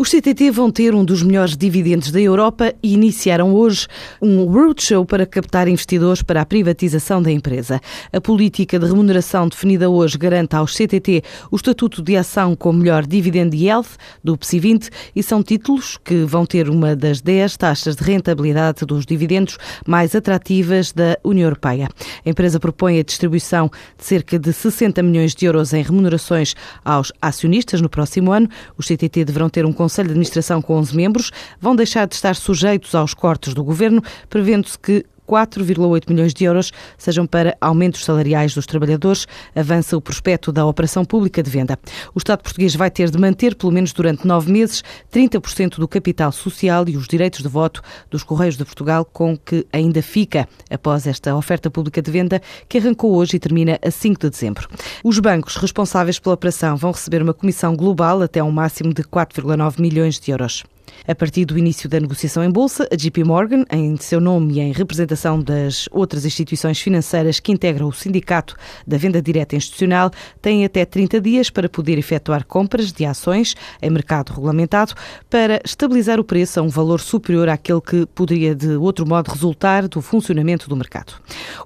Os CTT vão ter um dos melhores dividendos da Europa e iniciaram hoje um roadshow para captar investidores para a privatização da empresa. A política de remuneração definida hoje garante aos CTT o estatuto de ação com melhor dividend yield do PSI 20 e são títulos que vão ter uma das 10 taxas de rentabilidade dos dividendos mais atrativas da União Europeia. A empresa propõe a distribuição de cerca de 60 milhões de euros em remunerações aos acionistas no próximo ano. Os CTT deverão ter um Conselho de Administração com 11 membros vão deixar de estar sujeitos aos cortes do governo, prevendo-se que 4,8 milhões de euros sejam para aumentos salariais dos trabalhadores, avança o prospecto da operação pública de venda. O Estado português vai ter de manter, pelo menos durante nove meses, 30% do capital social e os direitos de voto dos Correios de Portugal, com que ainda fica após esta oferta pública de venda, que arrancou hoje e termina a 5 de dezembro. Os bancos responsáveis pela operação vão receber uma comissão global até um máximo de 4,9 milhões de euros. A partir do início da negociação em bolsa, a JP Morgan, em seu nome e em representação das outras instituições financeiras que integram o sindicato da venda direta institucional, tem até 30 dias para poder efetuar compras de ações em mercado regulamentado para estabilizar o preço a um valor superior àquele que poderia de outro modo resultar do funcionamento do mercado.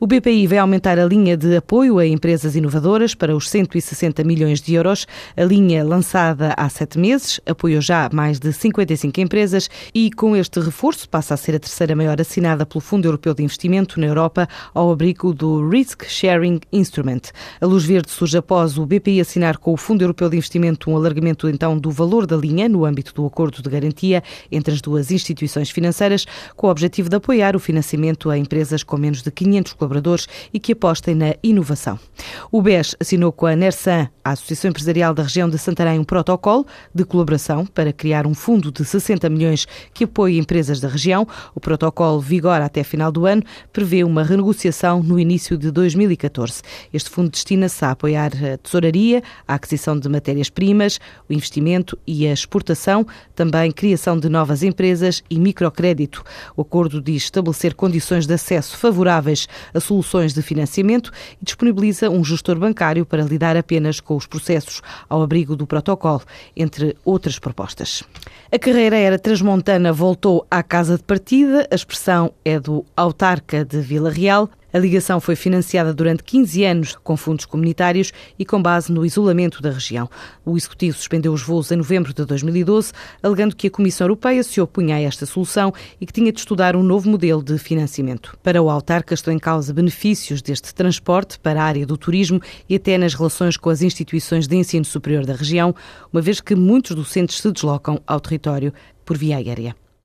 O BPI vai aumentar a linha de apoio a empresas inovadoras para os 160 milhões de euros. A linha lançada há sete meses apoiou já mais de 55 25 empresas e, com este reforço, passa a ser a terceira maior assinada pelo Fundo Europeu de Investimento na Europa ao abrigo do Risk Sharing Instrument. A luz verde surge após o BPI assinar com o Fundo Europeu de Investimento um alargamento então do valor da linha no âmbito do acordo de garantia entre as duas instituições financeiras, com o objetivo de apoiar o financiamento a empresas com menos de 500 colaboradores e que apostem na inovação. O BES assinou com a NERSAN, a Associação Empresarial da Região de Santarém, um protocolo de colaboração para criar um fundo de 60 milhões que apoia empresas da região. O protocolo vigora até final do ano, prevê uma renegociação no início de 2014. Este fundo destina-se a apoiar a tesouraria, a aquisição de matérias-primas, o investimento e a exportação, também criação de novas empresas e microcrédito. O acordo diz estabelecer condições de acesso favoráveis a soluções de financiamento e disponibiliza um gestor bancário para lidar apenas com os processos ao abrigo do protocolo, entre outras propostas. A carreira primeira era transmontana voltou à casa de partida. A expressão é do autarca de Vila Real. A ligação foi financiada durante 15 anos com fundos comunitários e com base no isolamento da região. O Executivo suspendeu os voos em novembro de 2012, alegando que a Comissão Europeia se opunha a esta solução e que tinha de estudar um novo modelo de financiamento. Para o autarca estão em causa benefícios deste transporte para a área do turismo e até nas relações com as instituições de ensino superior da região, uma vez que muitos docentes se deslocam ao território por via aérea.